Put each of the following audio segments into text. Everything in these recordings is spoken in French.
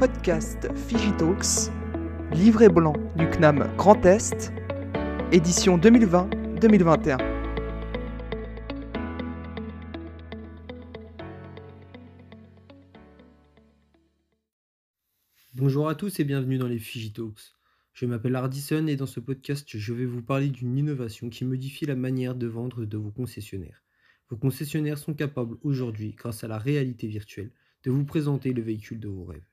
podcast Figitalks, livret blanc du CNAM Grand Est, édition 2020-2021. Bonjour à tous et bienvenue dans les Figitalks. Je m'appelle Hardison et dans ce podcast, je vais vous parler d'une innovation qui modifie la manière de vendre de vos concessionnaires. Vos concessionnaires sont capables aujourd'hui, grâce à la réalité virtuelle, de vous présenter le véhicule de vos rêves.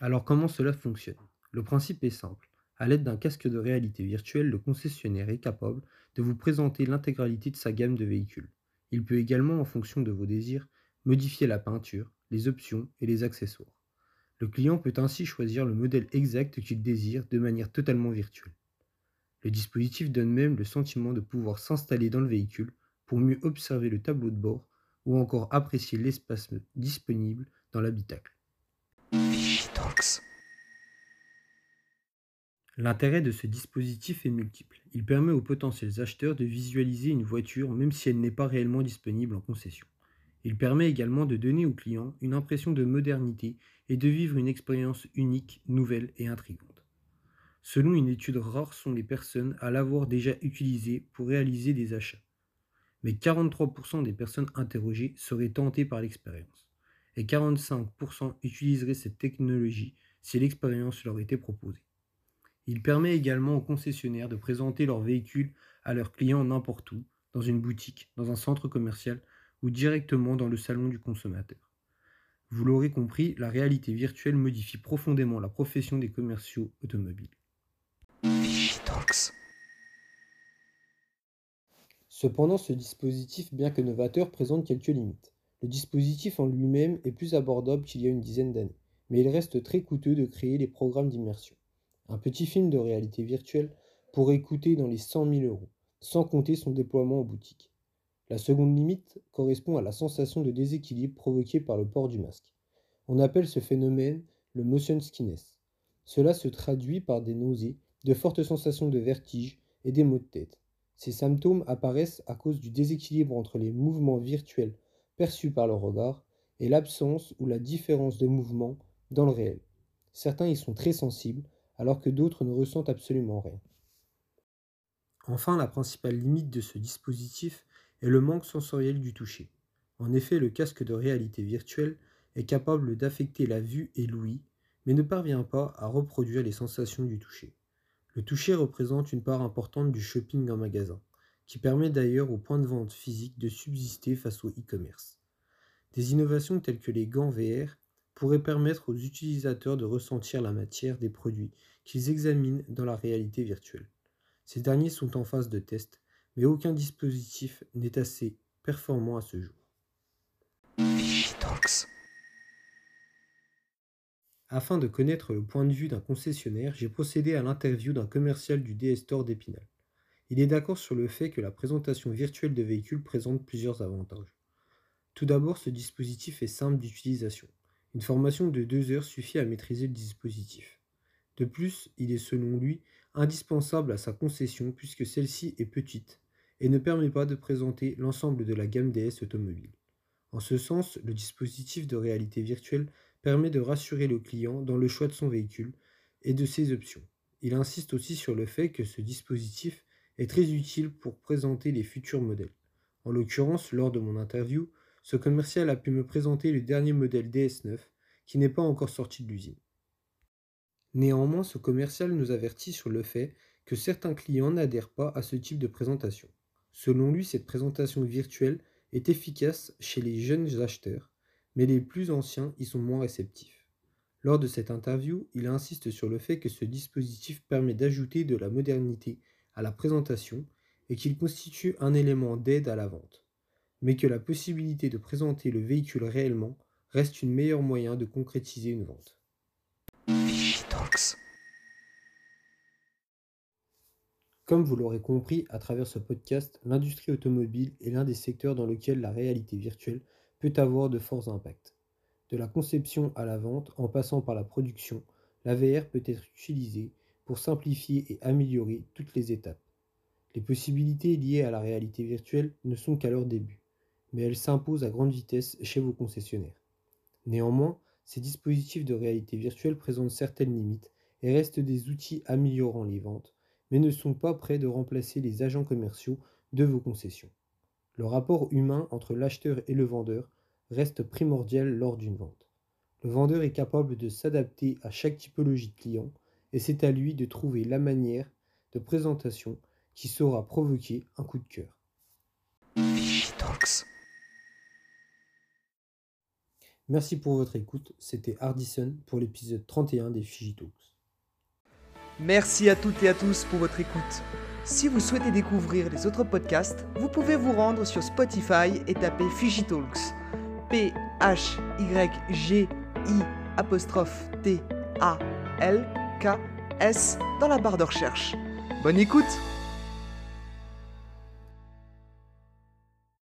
Alors comment cela fonctionne? Le principe est simple. À l'aide d'un casque de réalité virtuelle, le concessionnaire est capable de vous présenter l'intégralité de sa gamme de véhicules. Il peut également, en fonction de vos désirs, modifier la peinture, les options et les accessoires. Le client peut ainsi choisir le modèle exact qu'il désire de manière totalement virtuelle. Le dispositif donne même le sentiment de pouvoir s'installer dans le véhicule pour mieux observer le tableau de bord ou encore apprécier l'espace disponible dans l'habitacle. L'intérêt de ce dispositif est multiple. Il permet aux potentiels acheteurs de visualiser une voiture même si elle n'est pas réellement disponible en concession. Il permet également de donner aux clients une impression de modernité et de vivre une expérience unique, nouvelle et intrigante. Selon une étude rare sont les personnes à l'avoir déjà utilisé pour réaliser des achats. Mais 43% des personnes interrogées seraient tentées par l'expérience et 45% utiliseraient cette technologie si l'expérience leur était proposée. Il permet également aux concessionnaires de présenter leur véhicule à leurs clients n'importe où, dans une boutique, dans un centre commercial ou directement dans le salon du consommateur. Vous l'aurez compris, la réalité virtuelle modifie profondément la profession des commerciaux automobiles. Cependant, ce dispositif, bien que novateur, présente quelques limites. Le dispositif en lui-même est plus abordable qu'il y a une dizaine d'années, mais il reste très coûteux de créer les programmes d'immersion. Un petit film de réalité virtuelle pourrait coûter dans les 100 000 euros, sans compter son déploiement en boutique. La seconde limite correspond à la sensation de déséquilibre provoquée par le port du masque. On appelle ce phénomène le motion skiness. Cela se traduit par des nausées, de fortes sensations de vertige et des maux de tête. Ces symptômes apparaissent à cause du déséquilibre entre les mouvements virtuels perçus par le regard et l'absence ou la différence de mouvement dans le réel. Certains y sont très sensibles, alors que d'autres ne ressentent absolument rien. Enfin, la principale limite de ce dispositif et le manque sensoriel du toucher. En effet, le casque de réalité virtuelle est capable d'affecter la vue et l'ouïe, mais ne parvient pas à reproduire les sensations du toucher. Le toucher représente une part importante du shopping en magasin, qui permet d'ailleurs aux points de vente physiques de subsister face au e-commerce. Des innovations telles que les gants VR pourraient permettre aux utilisateurs de ressentir la matière des produits qu'ils examinent dans la réalité virtuelle. Ces derniers sont en phase de test mais aucun dispositif n'est assez performant à ce jour. Afin de connaître le point de vue d'un concessionnaire, j'ai procédé à l'interview d'un commercial du DS Store d'Épinal. Il est d'accord sur le fait que la présentation virtuelle de véhicules présente plusieurs avantages. Tout d'abord, ce dispositif est simple d'utilisation. Une formation de deux heures suffit à maîtriser le dispositif. De plus, il est selon lui indispensable à sa concession puisque celle-ci est petite et ne permet pas de présenter l'ensemble de la gamme DS automobile. En ce sens, le dispositif de réalité virtuelle permet de rassurer le client dans le choix de son véhicule et de ses options. Il insiste aussi sur le fait que ce dispositif est très utile pour présenter les futurs modèles. En l'occurrence, lors de mon interview, ce commercial a pu me présenter le dernier modèle DS9 qui n'est pas encore sorti de l'usine. Néanmoins, ce commercial nous avertit sur le fait que certains clients n'adhèrent pas à ce type de présentation. Selon lui, cette présentation virtuelle est efficace chez les jeunes acheteurs, mais les plus anciens y sont moins réceptifs. Lors de cette interview, il insiste sur le fait que ce dispositif permet d'ajouter de la modernité à la présentation et qu'il constitue un élément d'aide à la vente, mais que la possibilité de présenter le véhicule réellement reste une meilleure moyen de concrétiser une vente. Comme vous l'aurez compris à travers ce podcast, l'industrie automobile est l'un des secteurs dans lequel la réalité virtuelle peut avoir de forts impacts. De la conception à la vente, en passant par la production, la VR peut être utilisée pour simplifier et améliorer toutes les étapes. Les possibilités liées à la réalité virtuelle ne sont qu'à leur début, mais elles s'imposent à grande vitesse chez vos concessionnaires. Néanmoins, ces dispositifs de réalité virtuelle présentent certaines limites et restent des outils améliorant les ventes, mais ne sont pas prêts de remplacer les agents commerciaux de vos concessions. Le rapport humain entre l'acheteur et le vendeur reste primordial lors d'une vente. Le vendeur est capable de s'adapter à chaque typologie de client et c'est à lui de trouver la manière de présentation qui saura provoquer un coup de cœur. Merci pour votre écoute, c'était Hardison pour l'épisode 31 des Figitalks. Merci à toutes et à tous pour votre écoute. Si vous souhaitez découvrir les autres podcasts, vous pouvez vous rendre sur Spotify et taper Figitalks. P H Y G I apostrophe T A L K S dans la barre de recherche. Bonne écoute